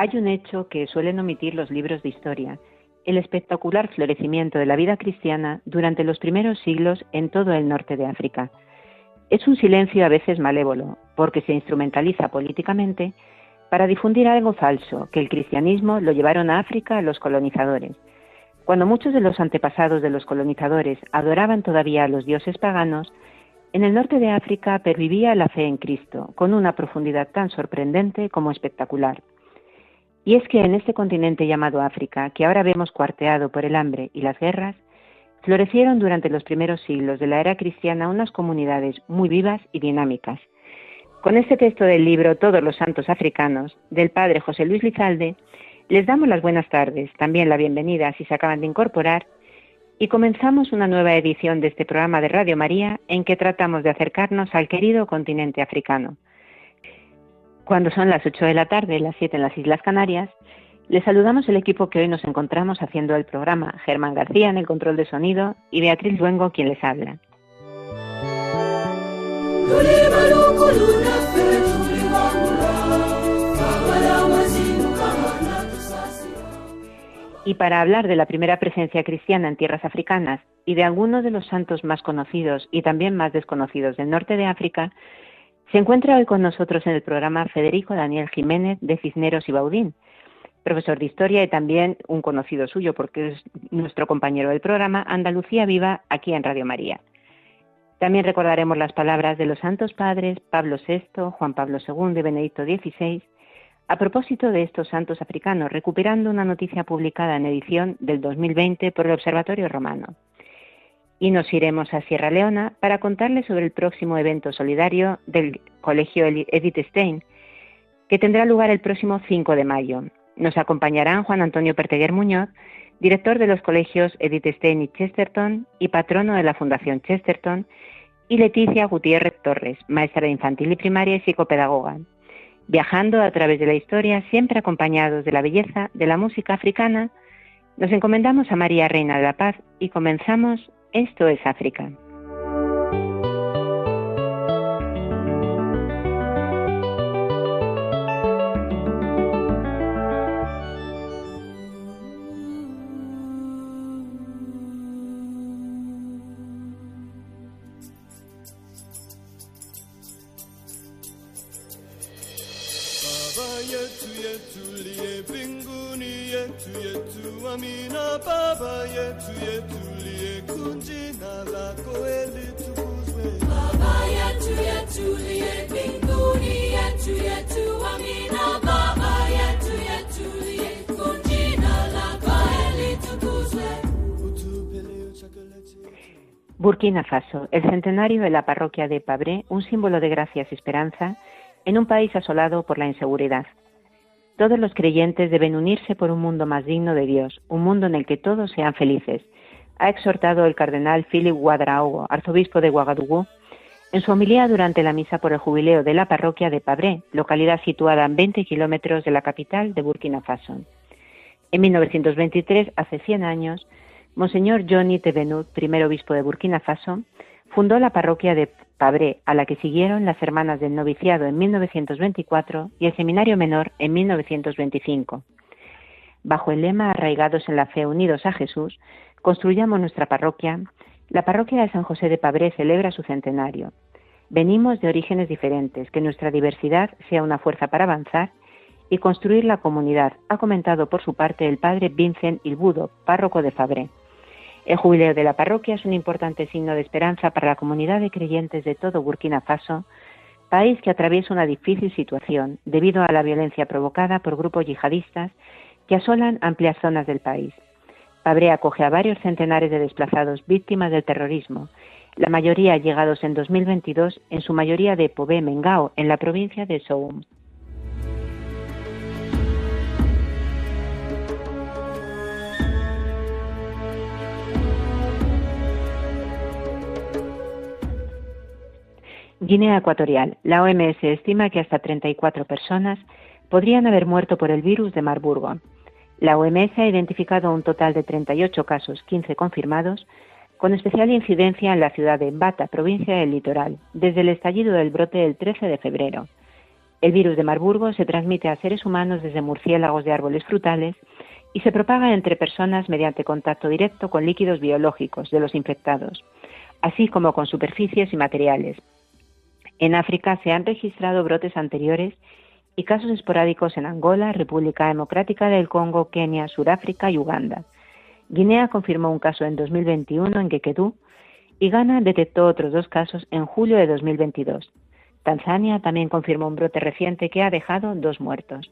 Hay un hecho que suelen omitir los libros de historia, el espectacular florecimiento de la vida cristiana durante los primeros siglos en todo el norte de África. Es un silencio a veces malévolo, porque se instrumentaliza políticamente para difundir algo falso, que el cristianismo lo llevaron a África los colonizadores. Cuando muchos de los antepasados de los colonizadores adoraban todavía a los dioses paganos, en el norte de África pervivía la fe en Cristo, con una profundidad tan sorprendente como espectacular. Y es que en este continente llamado África, que ahora vemos cuarteado por el hambre y las guerras, florecieron durante los primeros siglos de la era cristiana unas comunidades muy vivas y dinámicas. Con este texto del libro Todos los Santos Africanos, del padre José Luis Lizalde, les damos las buenas tardes, también la bienvenida si se acaban de incorporar, y comenzamos una nueva edición de este programa de Radio María en que tratamos de acercarnos al querido continente africano. Cuando son las 8 de la tarde, las 7 en las Islas Canarias, les saludamos el equipo que hoy nos encontramos haciendo el programa, Germán García en el control de sonido y Beatriz Luengo quien les habla. Y para hablar de la primera presencia cristiana en tierras africanas y de algunos de los santos más conocidos y también más desconocidos del norte de África, se encuentra hoy con nosotros en el programa Federico Daniel Jiménez de Cisneros y Baudín, profesor de historia y también un conocido suyo porque es nuestro compañero del programa Andalucía Viva aquí en Radio María. También recordaremos las palabras de los santos padres Pablo VI, Juan Pablo II y Benedicto XVI a propósito de estos santos africanos, recuperando una noticia publicada en edición del 2020 por el Observatorio Romano. Y nos iremos a Sierra Leona para contarles sobre el próximo evento solidario del Colegio Edith Stein, que tendrá lugar el próximo 5 de mayo. Nos acompañarán Juan Antonio Perteguer Muñoz, director de los colegios Edith Stein y Chesterton y patrono de la Fundación Chesterton, y Leticia Gutiérrez Torres, maestra de infantil y primaria y psicopedagoga, viajando a través de la historia, siempre acompañados de la belleza de la música africana, nos encomendamos a María Reina de la Paz y comenzamos Esto es África. Baba yetu yetulie mbinguni yetu yetu amina Baba yetu yetulie kunjina lako elitukuzwe baba yetu yetuliye mbinguni yetu yetu amina. Baba yetu yetuliye kunjina lako elitukuzwe utupe leo chakula chetu. Burkina Faso, el centenario de la parroquia de Pabré, un símbolo de gracias y esperanza en un país asolado por la inseguridad. Todos los creyentes deben unirse por un mundo más digno de Dios, un mundo en el que todos sean felices, ha exhortado el cardenal Philip Ouadraogo, arzobispo de Ouagadougou, en su homilía durante la misa por el jubileo de la parroquia de Pabré, localidad situada a 20 kilómetros de la capital de Burkina Faso. En 1923, hace 100 años, Monseñor Johnny Tevenut, primer obispo de Burkina Faso, fundó la parroquia de Pabré, a la que siguieron las Hermanas del Noviciado en 1924 y el Seminario Menor en 1925. Bajo el lema Arraigados en la fe, unidos a Jesús, construyamos nuestra parroquia, la parroquia de San José de Pabré celebra su centenario. Venimos de orígenes diferentes, que nuestra diversidad sea una fuerza para avanzar y construir la comunidad, ha comentado por su parte el padre Vincent Ilbudo, párroco de Fabré. El jubileo de la parroquia es un importante signo de esperanza para la comunidad de creyentes de todo Burkina Faso, país que atraviesa una difícil situación debido a la violencia provocada por grupos yihadistas que asolan amplias zonas del país. Pabré acoge a varios centenares de desplazados víctimas del terrorismo la mayoría llegados en 2022, en su mayoría de Pobé Mengao, en la provincia de Soum. Guinea Ecuatorial. La OMS estima que hasta 34 personas podrían haber muerto por el virus de Marburgo. La OMS ha identificado un total de 38 casos, 15 confirmados, con especial incidencia en la ciudad de Bata, provincia del Litoral, desde el estallido del brote el 13 de febrero. El virus de Marburgo se transmite a seres humanos desde murciélagos de árboles frutales y se propaga entre personas mediante contacto directo con líquidos biológicos de los infectados, así como con superficies y materiales, en África se han registrado brotes anteriores y casos esporádicos en Angola, República Democrática del Congo, Kenia, Sudáfrica y Uganda. Guinea confirmó un caso en 2021 en Gekedú y Ghana detectó otros dos casos en julio de 2022. Tanzania también confirmó un brote reciente que ha dejado dos muertos.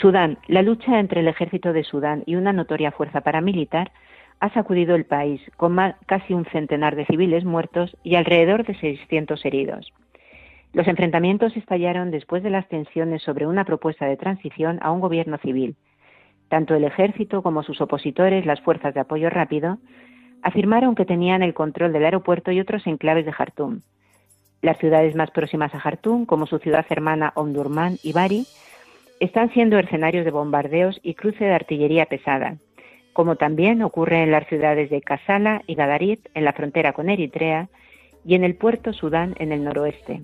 Sudán. La lucha entre el ejército de Sudán y una notoria fuerza paramilitar ha sacudido el país, con casi un centenar de civiles muertos y alrededor de 600 heridos. Los enfrentamientos estallaron después de las tensiones sobre una propuesta de transición a un gobierno civil. Tanto el ejército como sus opositores, las fuerzas de apoyo rápido, afirmaron que tenían el control del aeropuerto y otros enclaves de Jartum. Las ciudades más próximas a Jartum, como su ciudad hermana Omdurman y Bari, están siendo escenarios de bombardeos y cruce de artillería pesada, como también ocurre en las ciudades de Kassala y Gadarit en la frontera con Eritrea y en el puerto Sudán en el noroeste.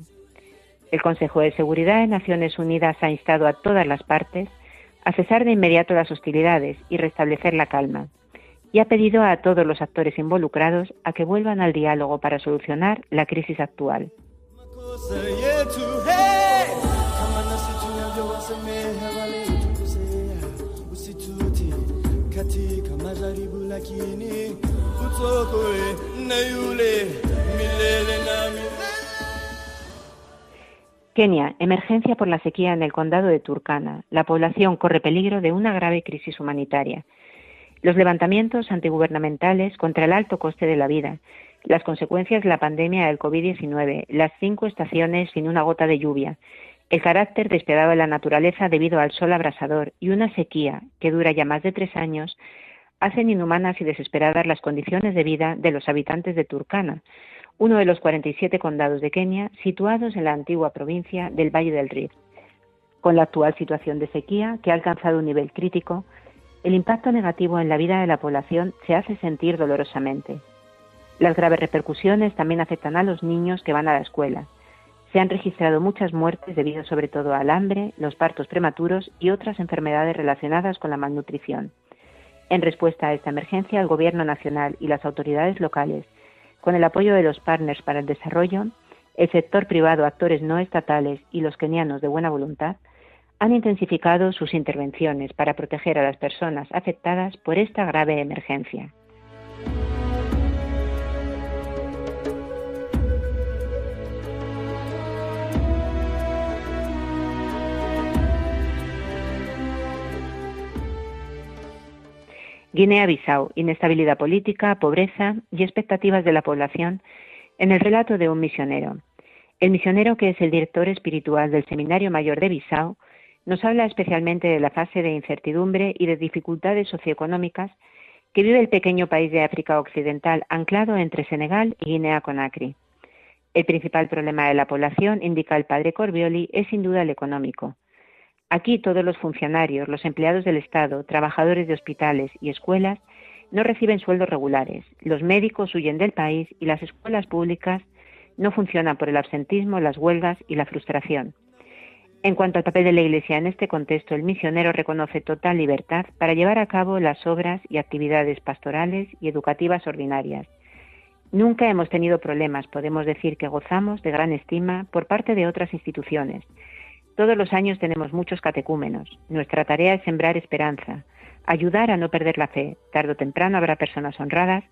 El Consejo de Seguridad de Naciones Unidas ha instado a todas las partes a cesar de inmediato las hostilidades y restablecer la calma, y ha pedido a todos los actores involucrados a que vuelvan al diálogo para solucionar la crisis actual. Kenia, emergencia por la sequía en el condado de Turkana. La población corre peligro de una grave crisis humanitaria. Los levantamientos antigubernamentales contra el alto coste de la vida, las consecuencias de la pandemia del COVID-19, las cinco estaciones sin una gota de lluvia, el carácter despiadado de la naturaleza debido al sol abrasador y una sequía que dura ya más de tres años hacen inhumanas y desesperadas las condiciones de vida de los habitantes de Turkana, uno de los 47 condados de Kenia situados en la antigua provincia del Valle del Rift. Con la actual situación de sequía, que ha alcanzado un nivel crítico, el impacto negativo en la vida de la población se hace sentir dolorosamente. Las graves repercusiones también afectan a los niños que van a la escuela. Se han registrado muchas muertes debido sobre todo al hambre, los partos prematuros y otras enfermedades relacionadas con la malnutrición. En respuesta a esta emergencia, el Gobierno nacional y las autoridades locales, con el apoyo de los partners para el desarrollo, el sector privado, actores no estatales y los kenianos de buena voluntad, han intensificado sus intervenciones para proteger a las personas afectadas por esta grave emergencia. Guinea-Bissau, inestabilidad política, pobreza y expectativas de la población en el relato de un misionero. El misionero, que es el director espiritual del Seminario Mayor de Bissau, nos habla especialmente de la fase de incertidumbre y de dificultades socioeconómicas que vive el pequeño país de África Occidental anclado entre Senegal y Guinea-Conakry. El principal problema de la población, indica el padre Corbioli, es sin duda el económico. Aquí todos los funcionarios, los empleados del Estado, trabajadores de hospitales y escuelas no reciben sueldos regulares. Los médicos huyen del país y las escuelas públicas no funcionan por el absentismo, las huelgas y la frustración. En cuanto al papel de la Iglesia en este contexto, el misionero reconoce total libertad para llevar a cabo las obras y actividades pastorales y educativas ordinarias. Nunca hemos tenido problemas, podemos decir que gozamos de gran estima por parte de otras instituciones, todos los años tenemos muchos catecúmenos. Nuestra tarea es sembrar esperanza, ayudar a no perder la fe. Tarde o temprano habrá personas honradas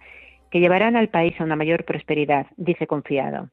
que llevarán al país a una mayor prosperidad, dice confiado.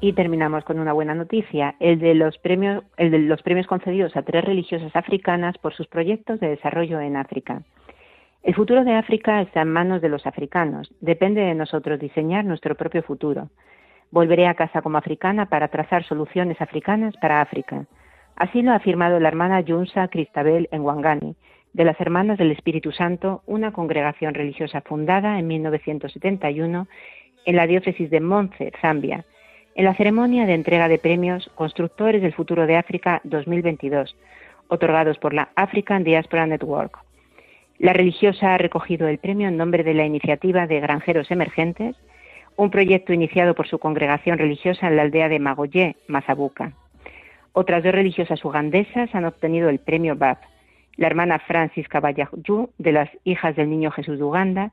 Y terminamos con una buena noticia, el de los premios, el de los premios concedidos a tres religiosas africanas por sus proyectos de desarrollo en África. El futuro de África está en manos de los africanos. Depende de nosotros diseñar nuestro propio futuro. Volveré a casa como africana para trazar soluciones africanas para África. Así lo ha afirmado la hermana Yunsa Cristabel en Wangani, de las Hermanas del Espíritu Santo, una congregación religiosa fundada en 1971 en la diócesis de Monce, Zambia, en la ceremonia de entrega de premios Constructores del Futuro de África 2022, otorgados por la African Diaspora Network. La religiosa ha recogido el premio en nombre de la iniciativa de Granjeros Emergentes, un proyecto iniciado por su congregación religiosa en la aldea de Magoyé, Mazabuca. Otras dos religiosas ugandesas han obtenido el premio BAP, la hermana Francis Kabayaju, de las Hijas del Niño Jesús de Uganda,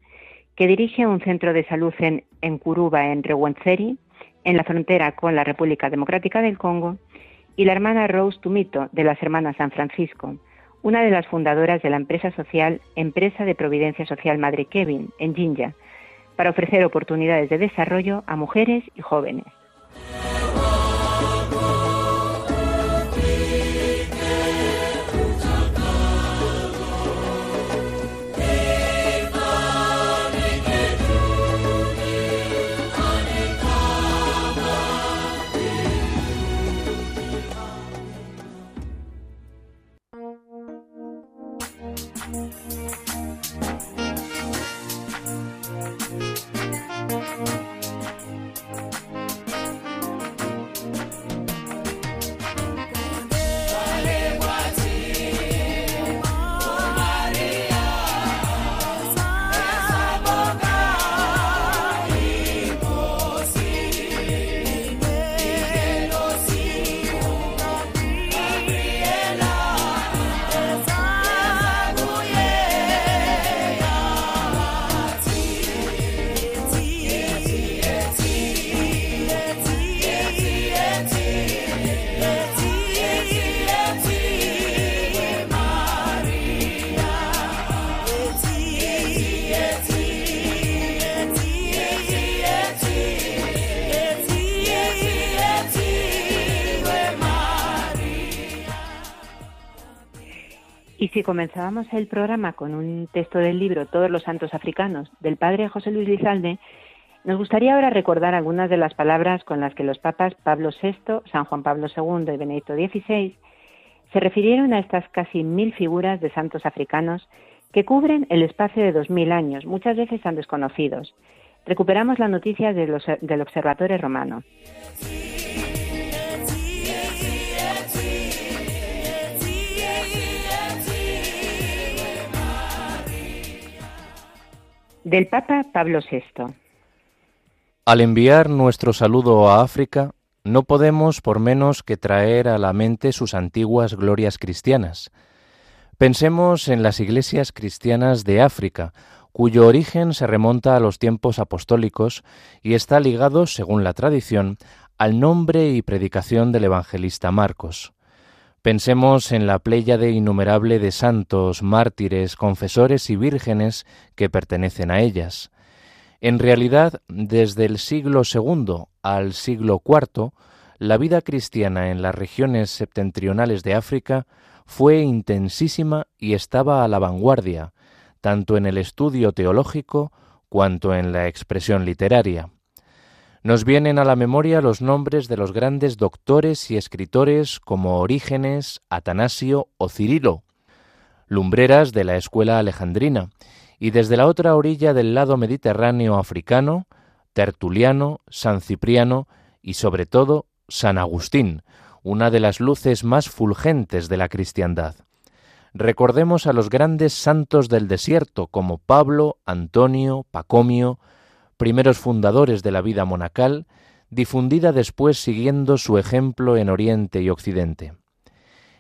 que dirige un centro de salud en, Kuruba, en Rwenzeri, en la frontera con la República Democrática del Congo, y la hermana Rose Tumito, de las Hermanas San Francisco, una de las fundadoras de la empresa social Empresa de Providencia Social Madre Kevin, en Jinja, para ofrecer oportunidades de desarrollo a mujeres y jóvenes. Comenzábamos el programa con un texto del libro Todos los Santos Africanos del padre José Luis Lizalde, nos gustaría ahora recordar algunas de las palabras con las que los papas Pablo VI, San Juan Pablo II y Benedicto XVI se refirieron a estas casi mil figuras de santos africanos que cubren el espacio de dos mil años, muchas veces tan desconocidos. Recuperamos la noticia de los- del Observatorio Romano. Del Papa Pablo VI. Al enviar nuestro saludo a África, no podemos por menos que traer a la mente sus antiguas glorias cristianas. Pensemos en las iglesias cristianas de África, cuyo origen se remonta a los tiempos apostólicos y está ligado, según la tradición, al nombre y predicación del evangelista Marcos. Pensemos en la pléyade innumerable de santos, mártires, confesores y vírgenes que pertenecen a ellas. En realidad, desde el siglo II al siglo IV, la vida cristiana en las regiones septentrionales de África fue intensísima y estaba a la vanguardia, tanto en el estudio teológico cuanto en la expresión literaria. Nos vienen a la memoria los nombres de los grandes doctores y escritores como Orígenes, Atanasio o Cirilo, lumbreras de la escuela alejandrina, y desde la otra orilla del lado mediterráneo africano, Tertuliano, San Cipriano y sobre todo San Agustín, una de las luces más fulgentes de la cristiandad. Recordemos a los grandes santos del desierto como Pablo, Antonio, Pacomio, primeros fundadores de la vida monacal, difundida después siguiendo su ejemplo en Oriente y Occidente.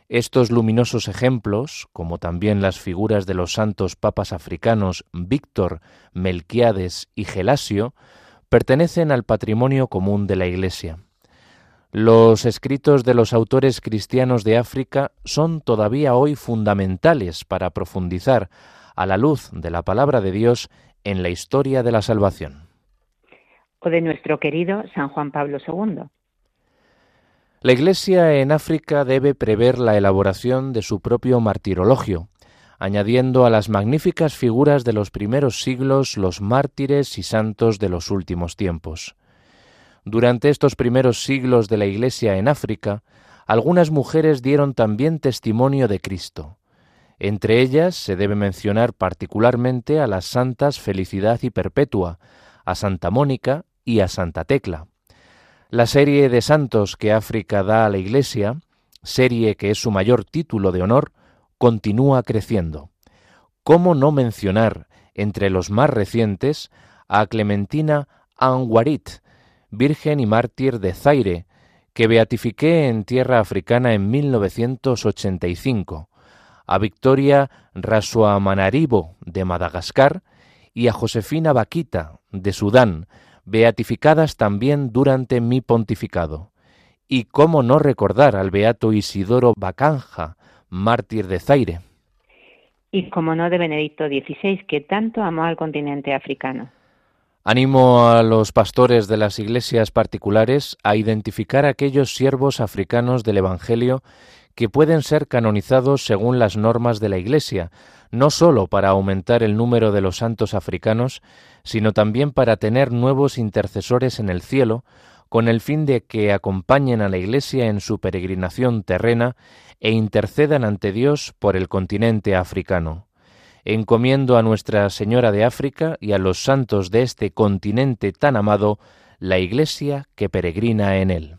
Estos luminosos ejemplos, como también las figuras de los santos papas africanos Víctor, Melquiades y Gelasio, pertenecen al patrimonio común de la Iglesia. Los escritos de los autores cristianos de África son todavía hoy fundamentales para profundizar a la luz de la palabra de Dios en la historia de la salvación. O de nuestro querido San Juan Pablo II. La Iglesia en África debe prever la elaboración de su propio martirologio, añadiendo a las magníficas figuras de los primeros siglos los mártires y santos de los últimos tiempos. Durante estos primeros siglos de la Iglesia en África, algunas mujeres dieron también testimonio de Cristo. Entre ellas se debe mencionar particularmente a las santas Felicidad y Perpetua, a Santa Mónica y a Santa Tecla. La serie de santos que África da a la Iglesia, serie que es su mayor título de honor, continúa creciendo. ¿Cómo no mencionar entre los más recientes a Clementina Anwarit, virgen y mártir de Zaire, que beatifiqué en tierra africana en 1985, a Victoria Rasuamanaribo de Madagascar y a Josefina Vaquita de Sudán, beatificadas también durante mi pontificado. Y cómo no recordar al beato Isidoro Bacanja, mártir de Zaire. Y como no de Benedicto XVI, que tanto amó al continente africano. Animo a los pastores de las iglesias particulares a identificar aquellos siervos africanos del Evangelio que pueden ser canonizados según las normas de la Iglesia, no sólo para aumentar el número de los santos africanos, sino también para tener nuevos intercesores en el cielo, con el fin de que acompañen a la Iglesia en su peregrinación terrena e intercedan ante Dios por el continente africano encomiendo a Nuestra Señora de África y a los santos de este continente tan amado, la Iglesia que peregrina en él.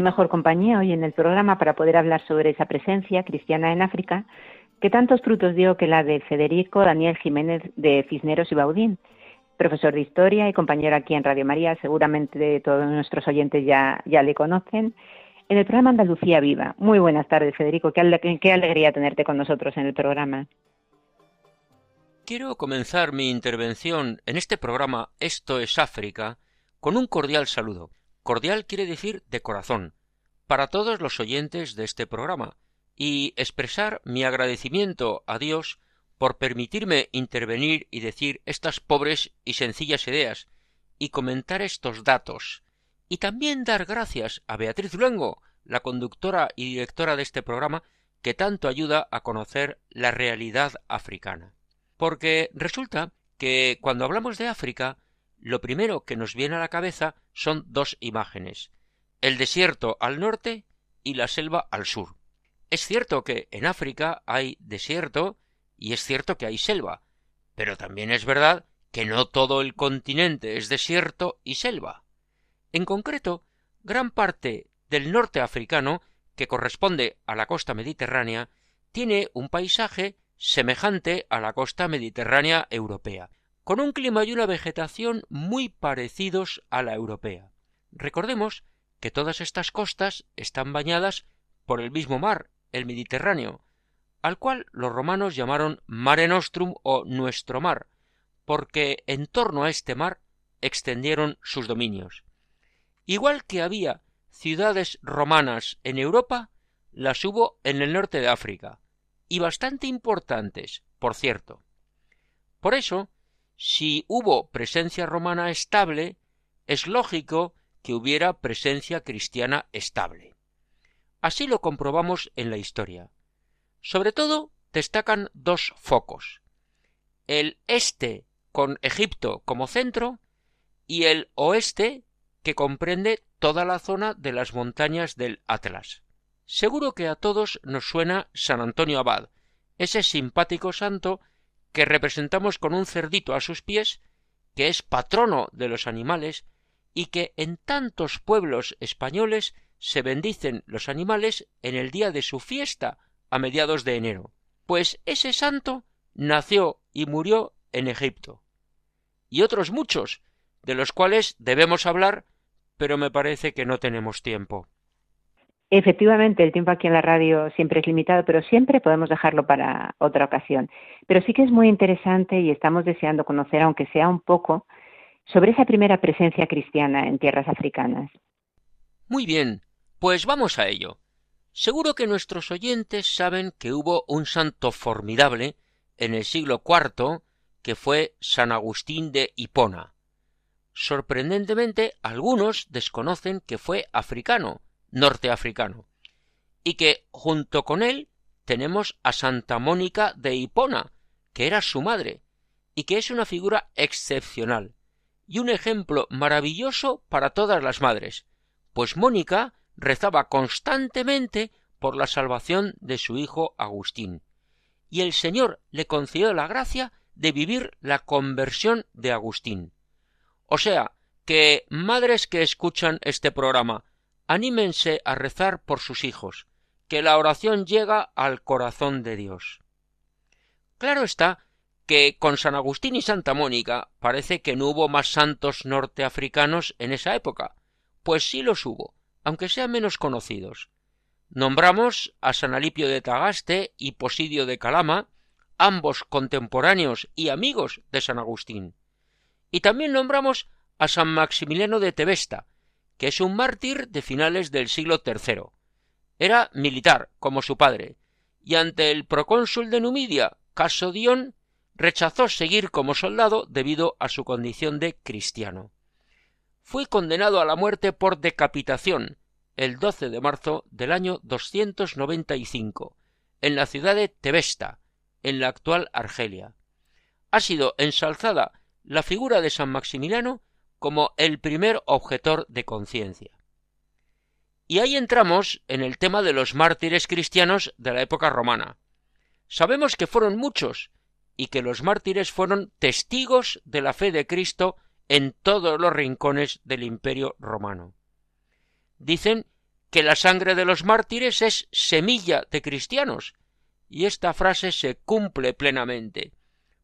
Qué mejor compañía hoy en el programa para poder hablar sobre esa presencia cristiana en África que tantos frutos dio que la de Federico Daniel Jiménez de Cisneros y Baudín, profesor de historia y compañero aquí en Radio María, seguramente todos nuestros oyentes ya, ya le conocen, en el programa Andalucía Viva. Muy buenas tardes, Federico, qué, qué alegría tenerte con nosotros en el programa. Quiero comenzar mi intervención en este programa Esto es África con un cordial saludo Cordial quiere decir de corazón, para todos los oyentes de este programa, y expresar mi agradecimiento a Dios por permitirme intervenir y decir estas pobres y sencillas ideas, y comentar estos datos, y también dar gracias a Beatriz Luengo, la conductora y directora de este programa, que tanto ayuda a conocer la realidad africana. Porque resulta que cuando hablamos de África, lo primero que nos viene a la cabeza son dos imágenes el desierto al norte y la selva al sur. Es cierto que en África hay desierto y es cierto que hay selva, pero también es verdad que no todo el continente es desierto y selva. En concreto, gran parte del norte africano, que corresponde a la costa mediterránea, tiene un paisaje semejante a la costa mediterránea europea, con un clima y una vegetación muy parecidos a la europea. Recordemos que todas estas costas están bañadas por el mismo mar, el Mediterráneo, al cual los romanos llamaron Mare Nostrum o Nuestro Mar, porque en torno a este mar extendieron sus dominios. Igual que había ciudades romanas en Europa, las hubo en el norte de África, y bastante importantes, por cierto. Por eso, si hubo presencia romana estable, es lógico que hubiera presencia cristiana estable. Así lo comprobamos en la historia. Sobre todo destacan dos focos. El este con Egipto como centro y el oeste que comprende toda la zona de las montañas del Atlas. Seguro que a todos nos suena San Antonio Abad, ese simpático santo que representamos con un cerdito a sus pies, que es patrono de los animales y que en tantos pueblos españoles se bendicen los animales en el día de su fiesta a mediados de enero. Pues ese santo nació y murió en Egipto. Y otros muchos, de los cuales debemos hablar, pero me parece que no tenemos tiempo. Efectivamente, el tiempo aquí en la radio siempre es limitado, pero siempre podemos dejarlo para otra ocasión. Pero sí que es muy interesante y estamos deseando conocer, aunque sea un poco, sobre esa primera presencia cristiana en tierras africanas. Muy bien, pues vamos a ello. Seguro que nuestros oyentes saben que hubo un santo formidable en el siglo IV que fue San Agustín de Hipona. Sorprendentemente, algunos desconocen que fue africano, norteafricano, y que junto con él tenemos a Santa Mónica de Hipona, que era su madre, y que es una figura excepcional, y un ejemplo maravilloso para todas las madres, pues Mónica rezaba constantemente por la salvación de su hijo Agustín, y el Señor le concedió la gracia de vivir la conversión de Agustín. O sea, que madres que escuchan este programa, anímense a rezar por sus hijos, que la oración llega al corazón de Dios. Claro está que con San Agustín y Santa Mónica parece que no hubo más santos norteafricanos en esa época, pues sí los hubo, aunque sean menos conocidos. Nombramos a San Alipio de Tagaste y Posidio de Calama, ambos contemporáneos y amigos de San Agustín. Y también nombramos a San Maximiliano de Tebesta, que es un mártir de finales del siglo III. Era militar, como su padre, y ante el procónsul de Numidia, Casodión, rechazó seguir como soldado debido a su condición de cristiano. Fue condenado a la muerte por decapitación el 12 de marzo del año 295 en la ciudad de Tebesta, en la actual Argelia. Ha sido ensalzada la figura de San Maximiliano como el primer objetor de conciencia. Y ahí entramos en el tema de los mártires cristianos de la época romana. Sabemos que fueron muchos y que los mártires fueron testigos de la fe de Cristo en todos los rincones del imperio romano. Dicen que la sangre de los mártires es semilla de cristianos, y esta frase se cumple plenamente,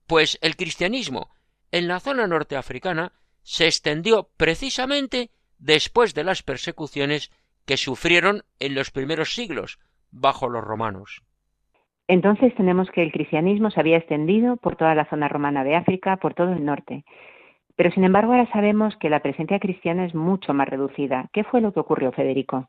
pues el cristianismo en la zona norteafricana se extendió precisamente después de las persecuciones que sufrieron en los primeros siglos bajo los romanos. Entonces tenemos que el cristianismo se había extendido por toda la zona romana de África, por todo el norte. Pero sin embargo ahora sabemos que la presencia cristiana es mucho más reducida. ¿Qué fue lo que ocurrió, Federico?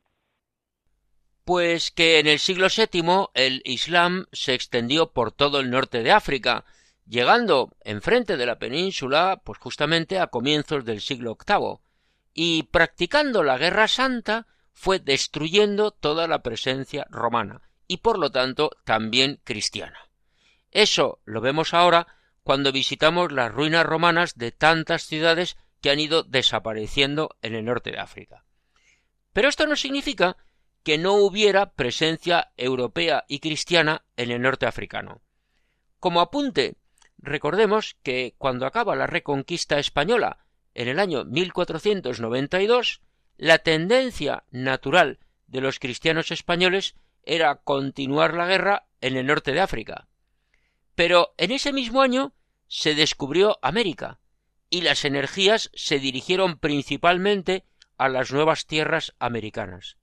Pues que en el siglo VII el Islam se extendió por todo el norte de África, llegando enfrente de la península, pues justamente a comienzos del siglo VIII, y practicando la guerra santa fue destruyendo toda la presencia romana, y por lo tanto también cristiana. Eso lo vemos ahora cuando visitamos las ruinas romanas de tantas ciudades que han ido desapareciendo en el norte de África. Pero esto no significa que no hubiera presencia europea y cristiana en el norte africano. Como apunte, recordemos que cuando acaba la reconquista española en el año 1492, la tendencia natural de los cristianos españoles era continuar la guerra en el norte de África. Pero en ese mismo año se descubrió América y las energías se dirigieron principalmente a las nuevas tierras americanas.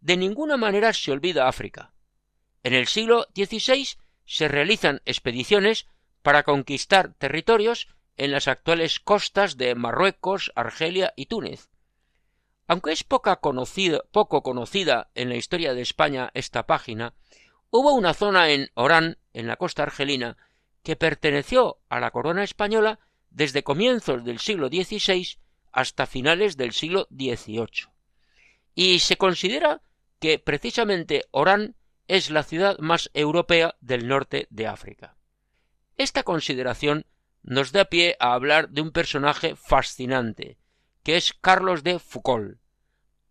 De ninguna manera se olvida África. En el siglo XVI se realizan expediciones para conquistar territorios en las actuales costas de Marruecos, Argelia y Túnez. Aunque es poca conocida, poco conocida en la historia de España esta página, hubo una zona en Orán, en la costa argelina, que perteneció a la corona española desde comienzos del siglo XVI hasta finales del siglo XVIII. Y se considera que precisamente Orán es la ciudad más europea del norte de África. Esta consideración nos da pie a hablar de un personaje fascinante, que es Carlos de Foucault.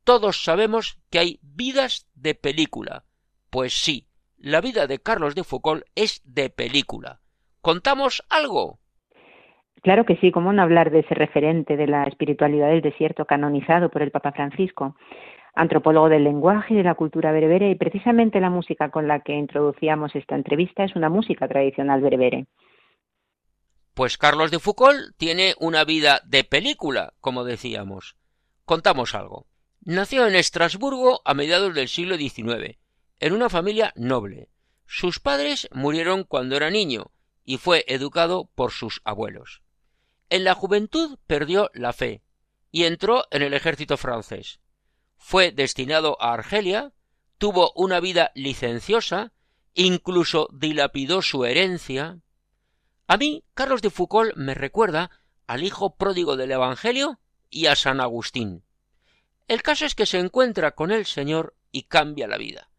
Todos sabemos que hay vidas de película. Pues sí, la vida de Carlos de Foucault es de película. ¿Contamos algo? Claro que sí, ¿cómo no hablar de ese referente de la espiritualidad del desierto canonizado por el Papa Francisco? Antropólogo del lenguaje y de la cultura berbere y precisamente la música con la que introducíamos esta entrevista es una música tradicional berbere. Pues Carlos de Foucault tiene una vida de película, como decíamos. Contamos algo. Nació en Estrasburgo a mediados del siglo XIX, en una familia noble. Sus padres murieron cuando era niño y fue educado por sus abuelos. En la juventud perdió la fe y entró en el ejército francés. Fue destinado a Argelia, tuvo una vida licenciosa, incluso dilapidó su herencia, a mí, Carlos de Foucault me recuerda al hijo pródigo del Evangelio y a San Agustín. El caso es que se encuentra con el Señor y cambia la vida.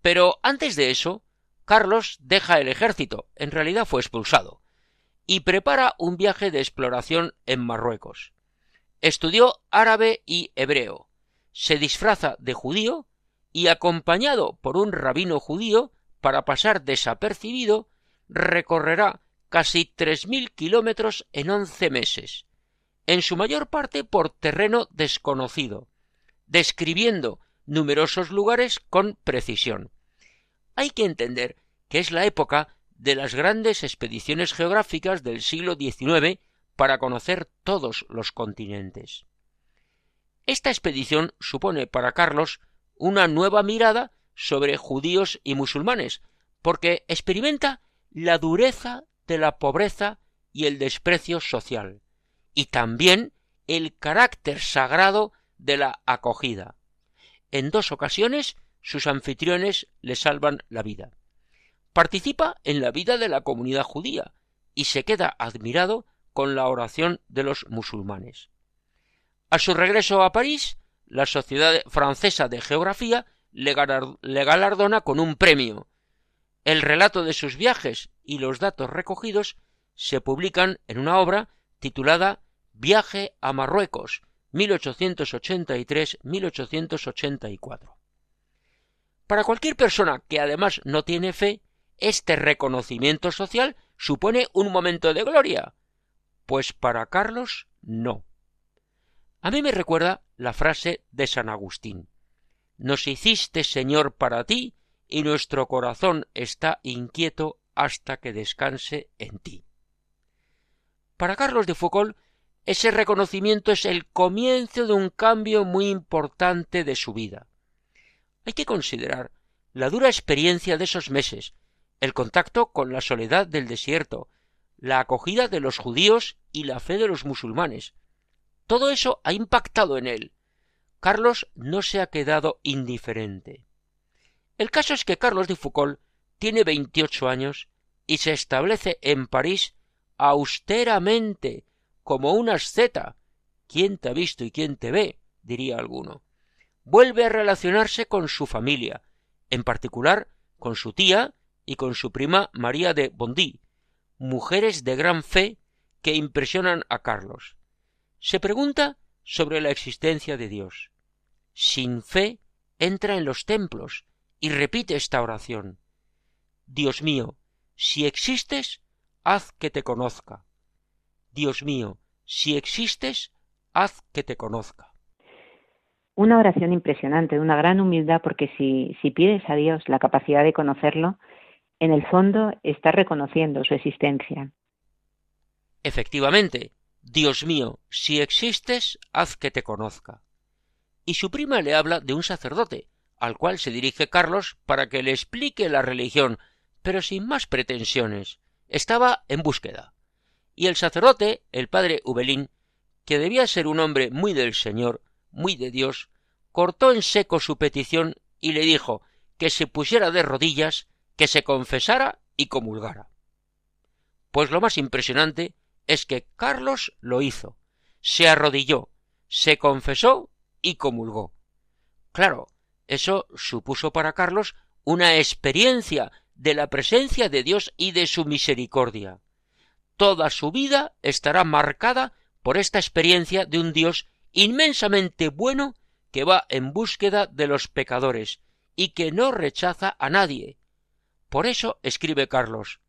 Pero antes de eso, Carlos deja el ejército, en realidad fue expulsado, y prepara un viaje de exploración en Marruecos. Estudió árabe y hebreo, se disfraza de judío y acompañado por un rabino judío para pasar desapercibido, recorrerá casi tres mil kilómetros en once meses, en su mayor parte por terreno desconocido, describiendo numerosos lugares con precisión. Hay que entender que es la época de las grandes expediciones geográficas del siglo XIX para conocer todos los continentes. Esta expedición supone para Carlos una nueva mirada sobre judíos y musulmanes, porque experimenta la dureza de la pobreza y el desprecio social, y también el carácter sagrado de la acogida. En dos ocasiones sus anfitriones le salvan la vida. Participa en la vida de la comunidad judía y se queda admirado con la oración de los musulmanes. A su regreso a París, la Sociedad Francesa de Geografía le galardona con un premio, el relato de sus viajes y los datos recogidos se publican en una obra titulada Viaje a Marruecos 1883-1884. Para cualquier persona que además no tiene fe, este reconocimiento social supone un momento de gloria. Pues para Carlos no. A mí me recuerda la frase de San Agustín. Nos hiciste Señor para ti y nuestro corazón está inquieto hasta que descanse en ti. Para Carlos de Foucault, ese reconocimiento es el comienzo de un cambio muy importante de su vida. Hay que considerar la dura experiencia de esos meses, el contacto con la soledad del desierto, la acogida de los judíos y la fe de los musulmanes. Todo eso ha impactado en él. Carlos no se ha quedado indiferente. El caso es que Carlos de Foucault tiene veintiocho años y se establece en París austeramente, como un asceta. ¿Quién te ha visto y quién te ve? diría alguno. Vuelve a relacionarse con su familia, en particular con su tía y con su prima María de Bondy, mujeres de gran fe que impresionan a Carlos. Se pregunta sobre la existencia de Dios. Sin fe entra en los templos y repite esta oración. Dios mío, si existes, haz que te conozca. Dios mío, si existes, haz que te conozca. Una oración impresionante, de una gran humildad, porque si, si pides a Dios la capacidad de conocerlo, en el fondo estás reconociendo su existencia. Efectivamente, Dios mío, si existes, haz que te conozca. Y su prima le habla de un sacerdote, al cual se dirige Carlos para que le explique la religión, pero sin más pretensiones. Estaba en búsqueda. Y el sacerdote, el padre Ubelín, que debía ser un hombre muy del Señor, muy de Dios, cortó en seco su petición y le dijo que se pusiera de rodillas, que se confesara y comulgara. Pues lo más impresionante es que Carlos lo hizo, se arrodilló, se confesó y comulgó. Claro, eso supuso para Carlos una experiencia de la presencia de Dios y de su misericordia. Toda su vida estará marcada por esta experiencia de un Dios inmensamente bueno que va en búsqueda de los pecadores y que no rechaza a nadie. Por eso escribe Carlos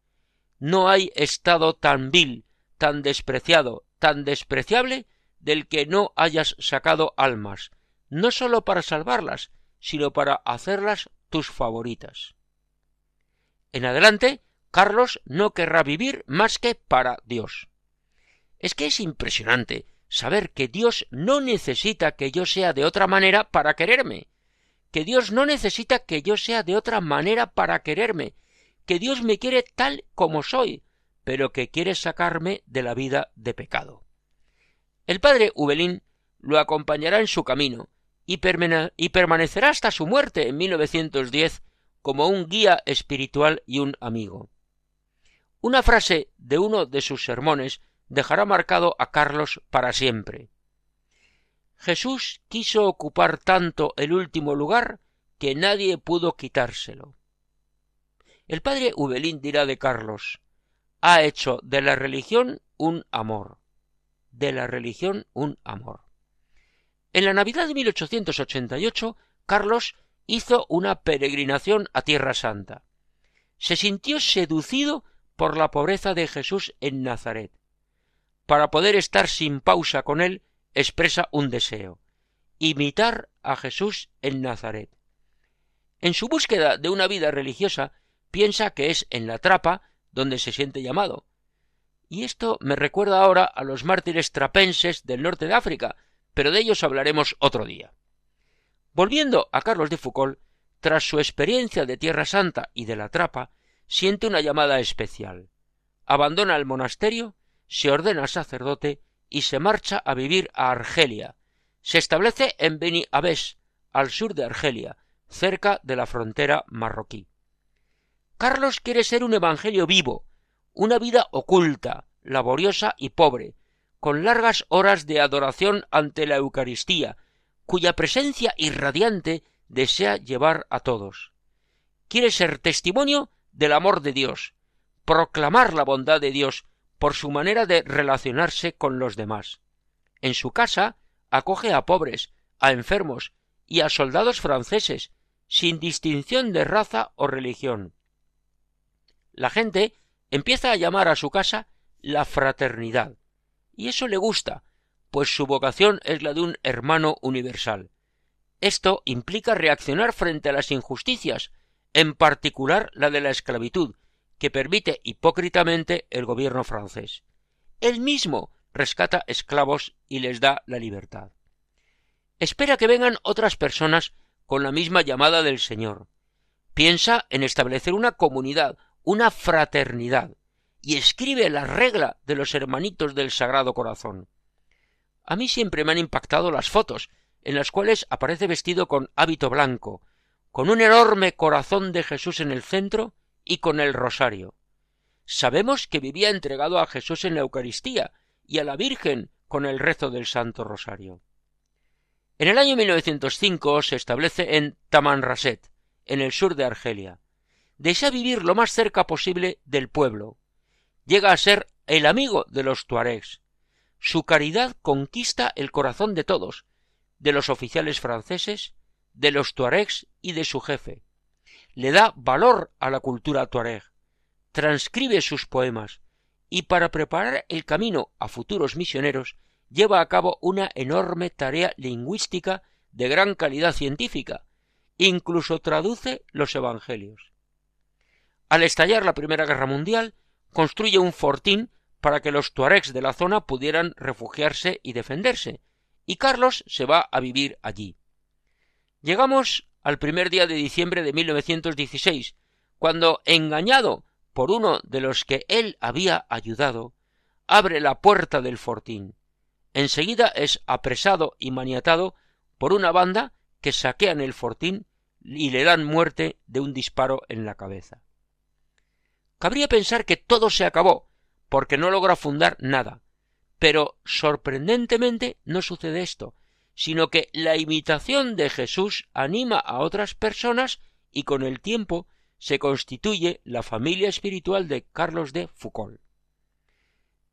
No hay estado tan vil, tan despreciado, tan despreciable del que no hayas sacado almas, no sólo para salvarlas, sino para hacerlas tus favoritas. En adelante, Carlos no querrá vivir más que para Dios. Es que es impresionante saber que Dios no necesita que yo sea de otra manera para quererme, que Dios no necesita que yo sea de otra manera para quererme, que Dios me quiere tal como soy, pero que quiere sacarme de la vida de pecado. El padre Ubelín lo acompañará en su camino y, permanecerá hasta su muerte en 1910 como un guía espiritual y un amigo. Una frase de uno de sus sermones dejará marcado a Carlos para siempre. Jesús quiso ocupar tanto el último lugar que nadie pudo quitárselo. El padre Ubelín dirá de Carlos ha hecho de la religión un amor. De la religión un amor. En la Navidad de 1888, Carlos hizo una peregrinación a Tierra Santa. Se sintió seducido por la pobreza de Jesús en Nazaret. Para poder estar sin pausa con él, expresa un deseo imitar a Jesús en Nazaret. En su búsqueda de una vida religiosa, piensa que es en la trapa donde se siente llamado. Y esto me recuerda ahora a los mártires trapenses del norte de África, pero de ellos hablaremos otro día. Volviendo a Carlos de Foucault, tras su experiencia de Tierra Santa y de la trapa, siente una llamada especial. Abandona el monasterio, se ordena sacerdote y se marcha a vivir a Argelia. Se establece en Beni Abés, al sur de Argelia, cerca de la frontera marroquí. Carlos quiere ser un evangelio vivo, una vida oculta, laboriosa y pobre, con largas horas de adoración ante la Eucaristía, cuya presencia irradiante desea llevar a todos. Quiere ser testimonio del amor de Dios, proclamar la bondad de Dios por su manera de relacionarse con los demás. En su casa acoge a pobres, a enfermos y a soldados franceses, sin distinción de raza o religión. La gente empieza a llamar a su casa la fraternidad, y eso le gusta, pues su vocación es la de un hermano universal. Esto implica reaccionar frente a las injusticias, en particular la de la esclavitud, que permite hipócritamente el gobierno francés. Él mismo rescata esclavos y les da la libertad. Espera que vengan otras personas con la misma llamada del Señor. Piensa en establecer una comunidad, una fraternidad, y escribe la regla de los hermanitos del Sagrado Corazón. A mí siempre me han impactado las fotos, en las cuales aparece vestido con hábito blanco, con un enorme corazón de Jesús en el centro y con el rosario. Sabemos que vivía entregado a Jesús en la Eucaristía y a la Virgen con el rezo del Santo Rosario. En el año 1905 se establece en Tamanrasset, en el sur de Argelia. Desea vivir lo más cerca posible del pueblo. Llega a ser el amigo de los tuaregs. Su caridad conquista el corazón de todos, de los oficiales franceses, de los tuaregs y de su jefe le da valor a la cultura tuareg, transcribe sus poemas y para preparar el camino a futuros misioneros lleva a cabo una enorme tarea lingüística de gran calidad científica, incluso traduce los evangelios. Al estallar la Primera Guerra Mundial, construye un fortín para que los tuaregs de la zona pudieran refugiarse y defenderse, y Carlos se va a vivir allí. Llegamos al primer día de diciembre de 1916, cuando, engañado por uno de los que él había ayudado, abre la puerta del fortín. Enseguida es apresado y maniatado por una banda que saquean el fortín y le dan muerte de un disparo en la cabeza. Cabría pensar que todo se acabó, porque no logra fundar nada. Pero sorprendentemente no sucede esto, sino que la imitación de Jesús anima a otras personas y con el tiempo se constituye la familia espiritual de Carlos de Foucault.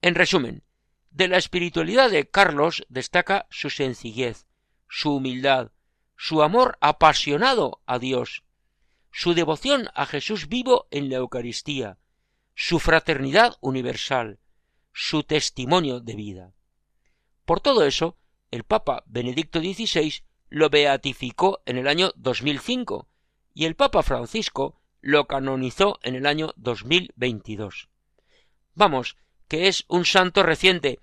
En resumen, de la espiritualidad de Carlos destaca su sencillez, su humildad, su amor apasionado a Dios, su devoción a Jesús vivo en la Eucaristía, su fraternidad universal, su testimonio de vida. Por todo eso, el Papa Benedicto XVI lo beatificó en el año 2005 y el Papa Francisco lo canonizó en el año 2022. Vamos, que es un santo reciente,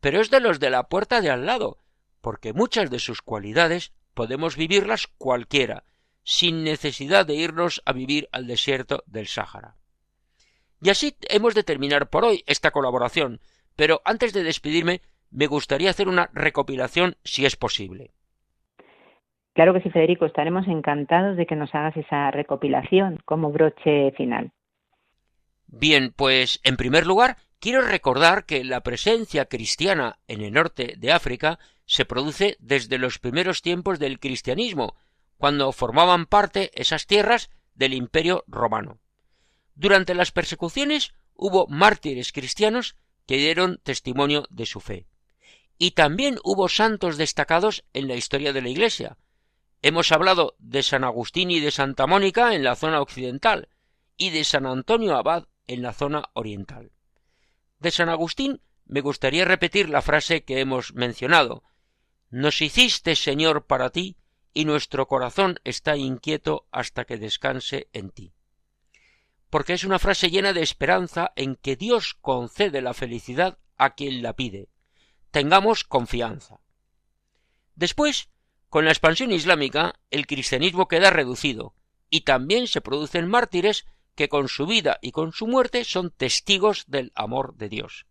pero es de los de la puerta de al lado, porque muchas de sus cualidades podemos vivirlas cualquiera, sin necesidad de irnos a vivir al desierto del Sáhara. Y así hemos de terminar por hoy esta colaboración, pero antes de despedirme me gustaría hacer una recopilación si es posible. Claro que sí, Federico, estaremos encantados de que nos hagas esa recopilación como broche final. Bien, pues en primer lugar quiero recordar que la presencia cristiana en el norte de África se produce desde los primeros tiempos del cristianismo, cuando formaban parte esas tierras del imperio romano. Durante las persecuciones hubo mártires cristianos que dieron testimonio de su fe. Y también hubo santos destacados en la historia de la Iglesia. Hemos hablado de San Agustín y de Santa Mónica en la zona occidental y de San Antonio Abad en la zona oriental. De San Agustín me gustaría repetir la frase que hemos mencionado. Nos hiciste, Señor, para ti, y nuestro corazón está inquieto hasta que descanse en ti. Porque es una frase llena de esperanza en que Dios concede la felicidad a quien la pide. Tengamos confianza. Después, con la expansión islámica, el cristianismo queda reducido, y también se producen mártires que con su vida y con su muerte son testigos del amor de Dios.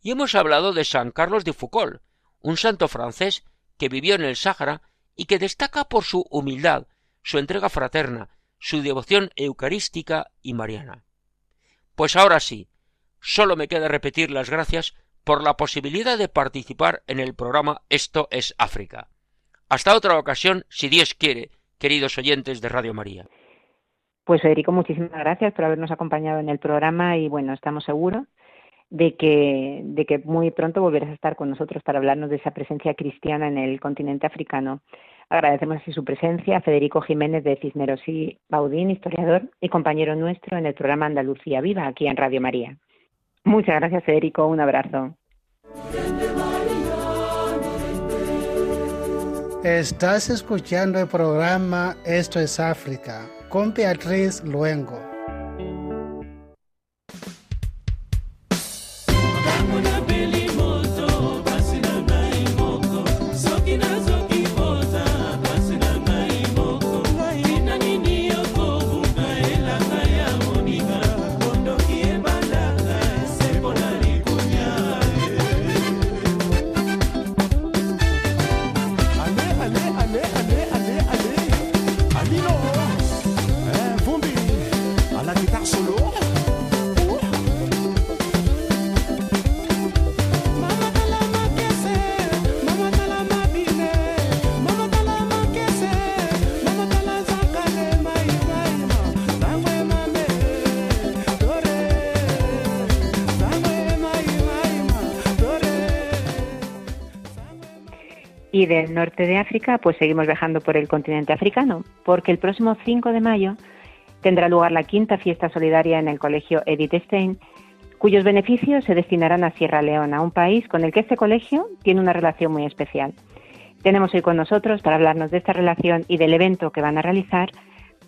Y hemos hablado de San Carlos de Foucault, un santo francés que vivió en el Sáhara y que destaca por su humildad, su entrega fraterna, su devoción eucarística y mariana. Pues ahora sí, solo me queda repetir las gracias por la posibilidad de participar en el programa Esto es África. Hasta otra ocasión, si Dios quiere, queridos oyentes de Radio María. Pues Federico, muchísimas gracias por habernos acompañado en el programa y bueno, estamos seguros de que, de que muy pronto volverás a estar con nosotros para hablarnos de esa presencia cristiana en el continente africano. Agradecemos así su presencia a Federico Jiménez de Cisneros y Baudín, historiador y compañero nuestro en el programa Andalucía Viva, aquí en Radio María. Muchas gracias, Federico. Un abrazo. Estás escuchando el programa Esto es África con Beatriz Luengo. Y del norte de África, pues seguimos viajando por el continente africano, porque el próximo 5 de mayo tendrá lugar la quinta fiesta solidaria en el colegio Edith Stein, cuyos beneficios se destinarán a Sierra Leona, un país con el que este colegio tiene una relación muy especial. Tenemos hoy con nosotros, para hablarnos de esta relación y del evento que van a realizar,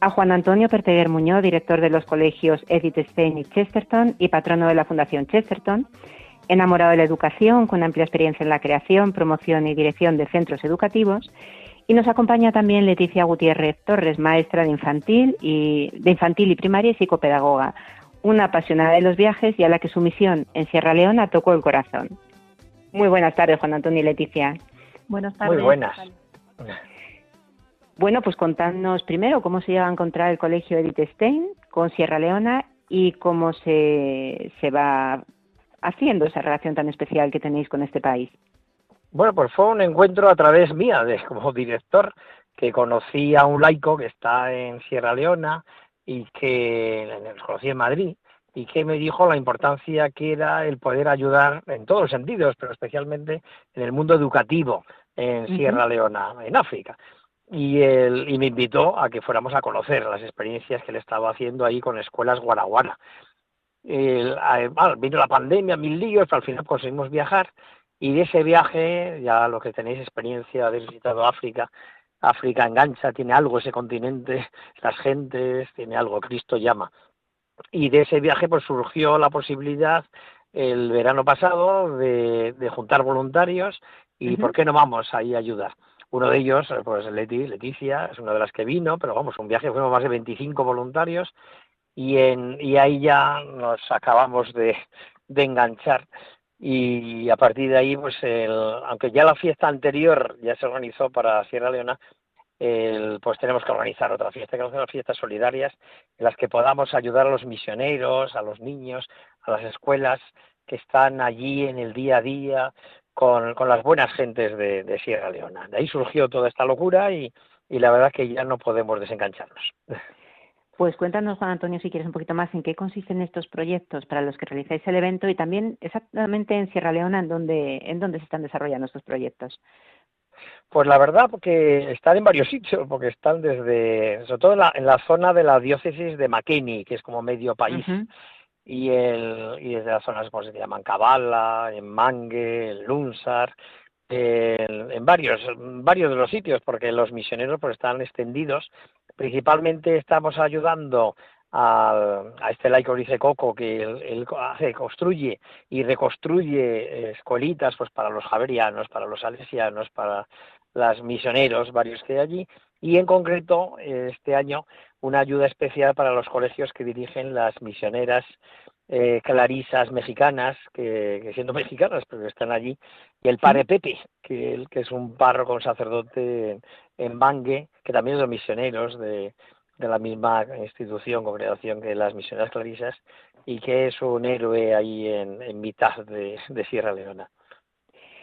a Juan Antonio Perteguer Muñoz, director de los colegios Edith Stein y Chesterton y patrono de la Fundación Chesterton, enamorado de la educación, con amplia experiencia en la creación, promoción y dirección de centros educativos. Y nos acompaña también Leticia Gutiérrez Torres, maestra de infantil y, de infantil y primaria y psicopedagoga, una apasionada de los viajes y a la que su misión en Sierra Leona tocó el corazón. Muy buenas tardes, Juan Antonio y Leticia. Buenas tardes. Muy buenas. Bueno, pues contadnos primero cómo se lleva a encontrar el colegio Edith Stein con Sierra Leona y cómo se, se va haciendo esa relación tan especial que tenéis con este país. Bueno, pues fue un encuentro a través mía, de, como director, que conocí a un laico que está en Sierra Leona y que los conocí en Madrid y que me dijo la importancia que era el poder ayudar en todos los sentidos, pero especialmente en el mundo educativo en Sierra Leona, en África y, él, y me invitó a que fuéramos a conocer las experiencias que él estaba haciendo ahí con escuelas guaraguara. El, vino la pandemia, mil líos, pero al final conseguimos viajar y de ese viaje, ya lo que tenéis experiencia, habéis visitado África, África engancha, tiene algo ese continente, las gentes, tiene algo, Cristo llama. Y de ese viaje pues surgió la posibilidad el verano pasado de, de juntar voluntarios y ¿por qué no vamos ahí a ayudar? Uno de ellos, pues Leti, Leticia, es una de las que vino, pero vamos, un viaje fuimos más de 25 voluntarios y, en, y ahí ya nos acabamos de, enganchar y a partir de ahí, pues el, aunque ya la fiesta anterior ya se organizó para Sierra Leona, el, pues tenemos que organizar otra fiesta, que son las fiestas solidarias en las que podamos ayudar a los misioneros, a los niños, a las escuelas que están allí en el día a día, con, las buenas gentes de, de, Sierra Leona. De ahí surgió toda esta locura y, y la verdad que ya no podemos desengancharnos. Pues cuéntanos, Juan Antonio, si quieres un poquito más en qué consisten estos proyectos para los que realizáis el evento y también exactamente en Sierra Leona en dónde, en dónde se están desarrollando estos proyectos. Pues la verdad, porque están en varios sitios, porque están desde, sobre todo en la, en la zona de la diócesis de Makeni, que es como medio país, uh -huh y, el, y desde las zonas como se llaman Cabala, en Mangue, en Lunsar, en, varios, varios de los sitios, porque los misioneros pues están extendidos. Principalmente estamos ayudando a, a este laico dice Coco que él, hace, construye y reconstruye escuelitas pues para los javerianos, para los salesianos, para los misioneros, varios que hay allí, y en concreto este año una ayuda especial para los colegios que dirigen las misioneras eh, clarisas mexicanas, que, que, siendo mexicanas, pero están allí, y el padre Pepe, que, que es un párroco, un sacerdote en, en Bangue, que también es de los misioneros de, de la misma institución, congregación que las misioneras clarisas, y que es un héroe ahí en, en mitad de, de Sierra Leona.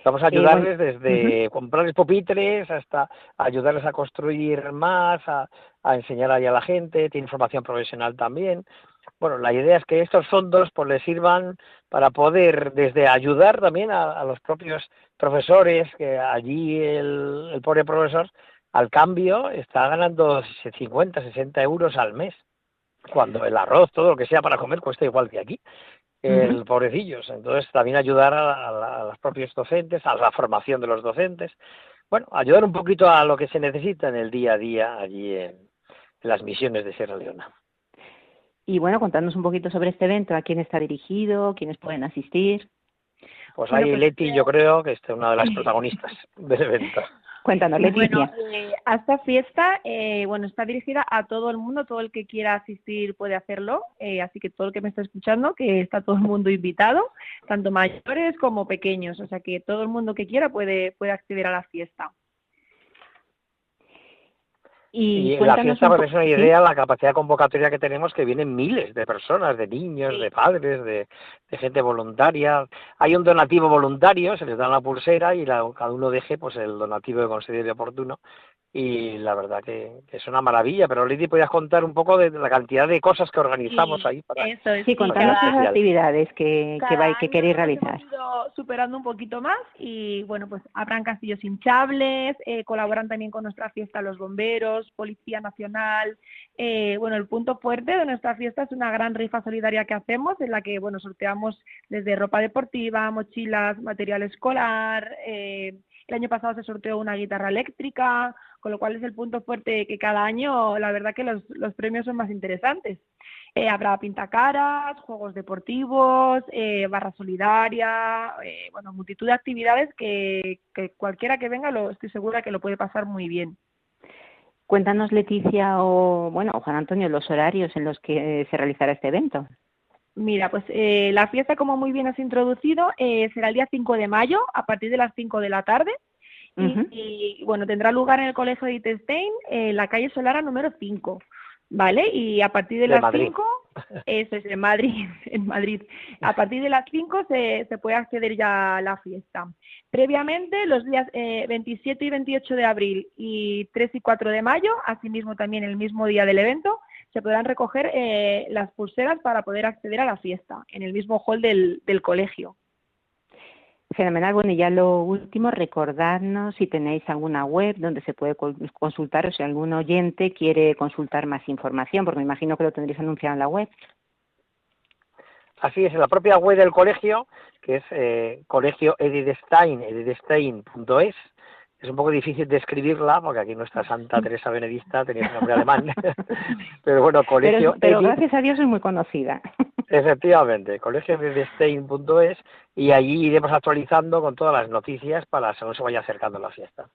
Vamos a ayudarles desde uh -huh. comprarles pupitres hasta ayudarles a construir más, a, a enseñar ahí a la gente, tiene formación profesional también. Bueno, la idea es que estos fondos pues les sirvan para poder desde ayudar también a, a los propios profesores, que allí el, el, pobre profesor al cambio está ganando 50, 60 euros al mes, cuando el arroz, todo lo que sea para comer cuesta igual que aquí el uh -huh. pobrecillos. Entonces, también ayudar a, a, a, los propios docentes, a la formación de los docentes. Bueno, ayudar un poquito a lo que se necesita en el día a día allí en, en las misiones de Sierra Leona. Y bueno, contarnos un poquito sobre este evento, a quién está dirigido, quiénes pueden asistir. Pues bueno, ahí pues, Leti, yo creo que es una de las protagonistas del evento. Cuéntanos, Leticia. Bueno, eh, a esta fiesta, eh, bueno, está dirigida a todo el mundo, todo el que quiera asistir puede hacerlo, eh, así que todo el que me está escuchando, que está todo el mundo invitado, tanto mayores como pequeños, o sea que todo el mundo que quiera puede, puede acceder a la fiesta. Y, y la fiesta, pues es una idea, ¿sí? la capacidad convocatoria que tenemos, que vienen miles de personas, de niños, de padres, de, de, gente voluntaria. Hay un donativo voluntario, se les da una pulsera y la, cada uno deje pues el donativo que considere oportuno. Y la verdad que, que es una maravilla. Pero Lidi, ¿podrías contar un poco de la cantidad de cosas que organizamos sí, ahí? Para, eso es, sí, contanos las actividades que, que, vais, que queréis realizar. superando un poquito más y bueno, pues habrán castillos hinchables, eh, colaboran también con nuestra fiesta los bomberos, Policía Nacional. Eh, bueno, el punto fuerte de nuestra fiesta es una gran rifa solidaria que hacemos en la que, bueno, sorteamos desde ropa deportiva, mochilas, material escolar. Eh, el año pasado se sorteó una guitarra eléctrica, con lo cual es el punto fuerte que cada año, la verdad que los, los premios son más interesantes. Eh, habrá pintacaras, juegos deportivos, eh, barra solidaria, eh, bueno, multitud de actividades que, que cualquiera que venga lo, estoy segura que lo puede pasar muy bien. Cuéntanos, Leticia, o bueno, Juan Antonio, los horarios en los que se realizará este evento. Mira, pues eh, la fiesta, como muy bien has introducido, eh, será el día 5 de mayo a partir de las 5 de la tarde. Y, y, bueno, tendrá lugar en el Colegio de Itestein, en la calle Solara número 5. ¿Vale? Y a partir de, De las Madrid. 5, eso es en Madrid, en Madrid. A partir de las 5 se, se puede acceder ya a la fiesta. Previamente, los días eh, 27 y 28 de abril y 3 y 4 de mayo, asimismo también el mismo día del evento, se podrán recoger eh, las pulseras para poder acceder a la fiesta en el mismo hall del, del colegio. Fenomenal. Bueno, y ya lo último, recordadnos si tenéis alguna web donde se puede consultar o si algún oyente quiere consultar más información, porque me imagino que lo tendréis anunciado en la web. Así es, en la propia web del colegio, que es eh, colegio edidestein, edidestein.es. Es un poco difícil de escribirla, porque aquí nuestra Santa Teresa Benedicta tenía un nombre alemán. Pero bueno, colegio Pero, gracias a Dios es muy conocida. Efectivamente, colegioedidestein.es y allí iremos actualizando con todas las noticias para según se vaya acercando la fiesta.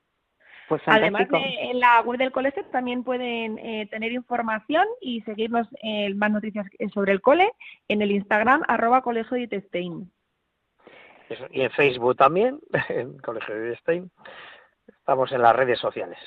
Pues Además, de, en la web del colegio también pueden eh, tener información y seguirnos eh, más noticias sobre el cole en el Instagram arroba colegio de Itestein. Eso, Y en Facebook también, en Colegio Edidestein. Estamos en las redes sociales.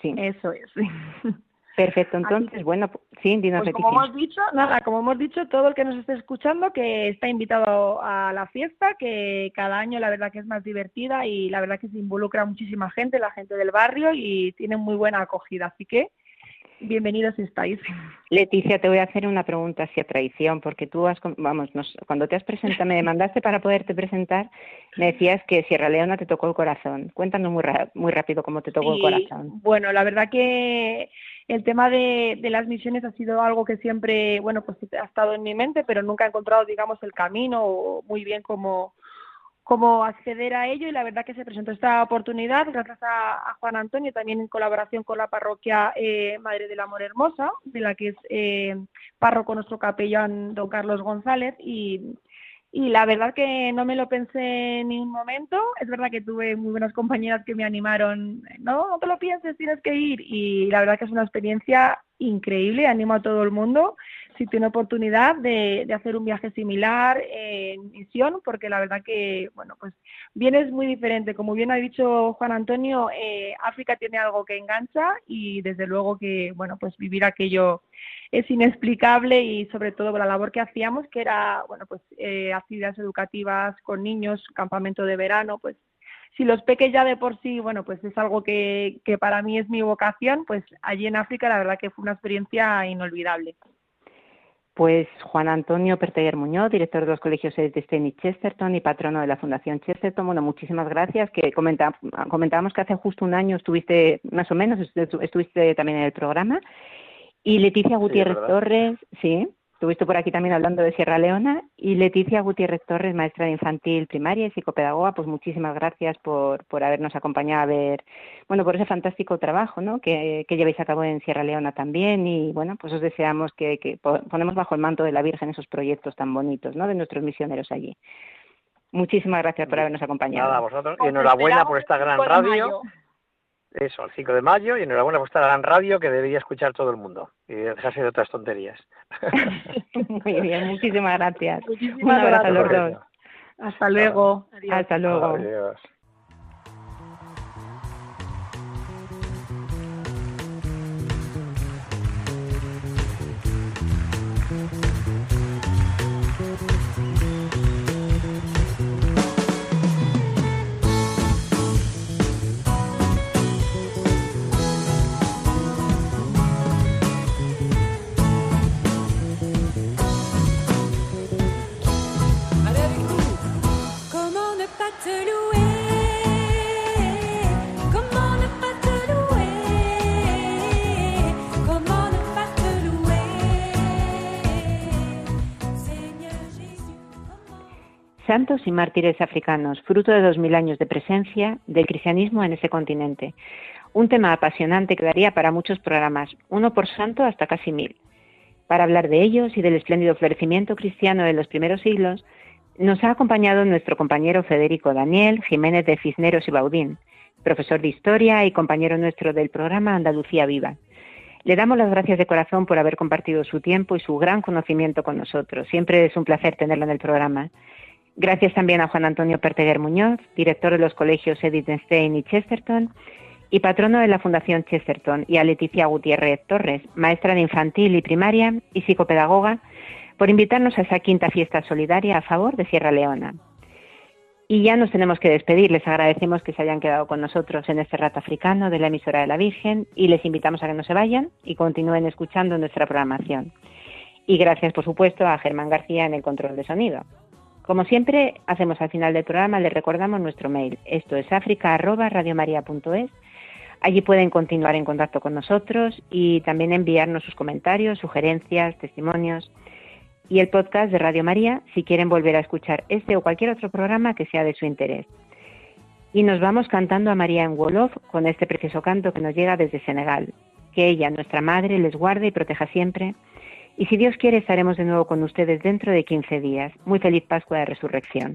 Sí, Eso es. perfecto. Entonces, bueno, sí, dinos, Pues como hemos dicho, nada, como hemos dicho, todo el que nos esté escuchando que está invitado a la fiesta, que cada año la verdad que es más divertida y la verdad que se involucra muchísima gente, la gente del barrio y tiene muy buena acogida. Así que bienvenidos estáis. Leticia, te voy a hacer una pregunta así a traición, porque tú has, vamos, nos- cuando te has presentado, me demandaste para poderte presentar, me decías que Sierra Leona te tocó el corazón. Cuéntanos muy, ra- muy rápido cómo te tocó el corazón. Bueno, la verdad que el tema de, de las misiones ha sido algo que siempre, bueno, pues ha estado en mi mente, pero nunca he encontrado, digamos, el camino o muy bien cómo, cómo acceder a ello. Y la verdad que se presentó esta oportunidad gracias a, Juan Antonio, también en colaboración con la parroquia eh, Madre del Amor Hermosa, de la que es eh, párroco nuestro capellán don Carlos González. Y y la verdad que no me lo pensé ni un momento. Es verdad que tuve muy buenas compañeras que me animaron, no, no te lo pienses, tienes que ir. Y la verdad que es una experiencia increíble. Animo a todo el mundo si tiene oportunidad de, de hacer un viaje similar en misión, porque la verdad que, bueno, pues bien es muy diferente. Como bien ha dicho Juan Antonio, eh, África tiene algo que engancha y desde luego que, bueno, pues vivir aquello es inexplicable y sobre todo la labor que hacíamos, que era, bueno, pues eh, actividades educativas con niños, campamento de verano, pues si los peques ya de por sí, bueno, pues es algo que, que para mí es mi vocación, pues allí en África la verdad que fue una experiencia inolvidable. Pues Juan Antonio Perteguer Muñoz, director de los colegios de Stein y Chesterton y patrono de la Fundación Chesterton. Bueno, muchísimas gracias. Que comenta- comentábamos que hace justo un año estuviste, más o menos, estu- estuviste también en el programa. Y Leticia Gutiérrez. Torres, sí, estuviste por aquí también hablando de Sierra Leona. Y Leticia Gutiérrez Torres, maestra de infantil primaria y psicopedagoga, pues muchísimas gracias por, por habernos acompañado a ver, bueno, por ese fantástico trabajo, ¿no? Que, que lleváis a cabo en Sierra Leona también. Y bueno, pues os deseamos que, que po- ponemos bajo el manto de la Virgen esos proyectos tan bonitos, ¿no? De nuestros misioneros allí. Muchísimas gracias por habernos acompañado. Nada, a vosotros. Y enhorabuena por esta gran 5 de radio. mayo. Eso, el 5 de mayo. Y enhorabuena por esta gran radio que debería escuchar todo el mundo. Y dejarse de otras tonterías. Muy bien, muchísimas gracias. Un Muchísimas abrazo a los gracias. dos. Hasta luego. Adiós. Hasta luego. Adiós. Santos y mártires africanos, fruto de dos mil años de presencia del cristianismo en ese continente. Un tema apasionante que daría para muchos programas, uno por santo hasta casi mil. Para hablar de ellos y del espléndido florecimiento cristiano de los primeros siglos, nos ha acompañado nuestro compañero Federico Daniel Jiménez de Cisneros y Baudín, profesor de historia y compañero nuestro del programa Andalucía Viva. Le damos las gracias de corazón por haber compartido su tiempo y su gran conocimiento con nosotros. Siempre es un placer tenerlo en el programa. Gracias también a Juan Antonio Perteguer Muñoz, director de los colegios Edith Stein y Chesterton, y patrono de la Fundación Chesterton, y a Leticia Gutiérrez Torres, maestra de infantil y primaria y psicopedagoga, por invitarnos a esa quinta fiesta solidaria a favor de Sierra Leona. Y ya nos tenemos que despedir. Les agradecemos que se hayan quedado con nosotros en este rato africano de la emisora de la Virgen y les invitamos a que no se vayan y continúen escuchando nuestra programación. Y gracias, por supuesto, a Germán García en el control de sonido. Como siempre, hacemos al final del programa, les recordamos nuestro mail. Esto es africa.radiomaria.es. Allí pueden continuar en contacto con nosotros y también enviarnos sus comentarios, sugerencias, testimonios y el podcast de Radio María si quieren volver a escuchar este o cualquier otro programa que sea de su interés. Y nos vamos cantando a María en Wolof con este precioso canto que nos llega desde Senegal. Que ella, nuestra Madre, les guarde y proteja siempre. Y si Dios quiere, estaremos de nuevo con ustedes dentro de 15 días. Muy feliz Pascua de Resurrección.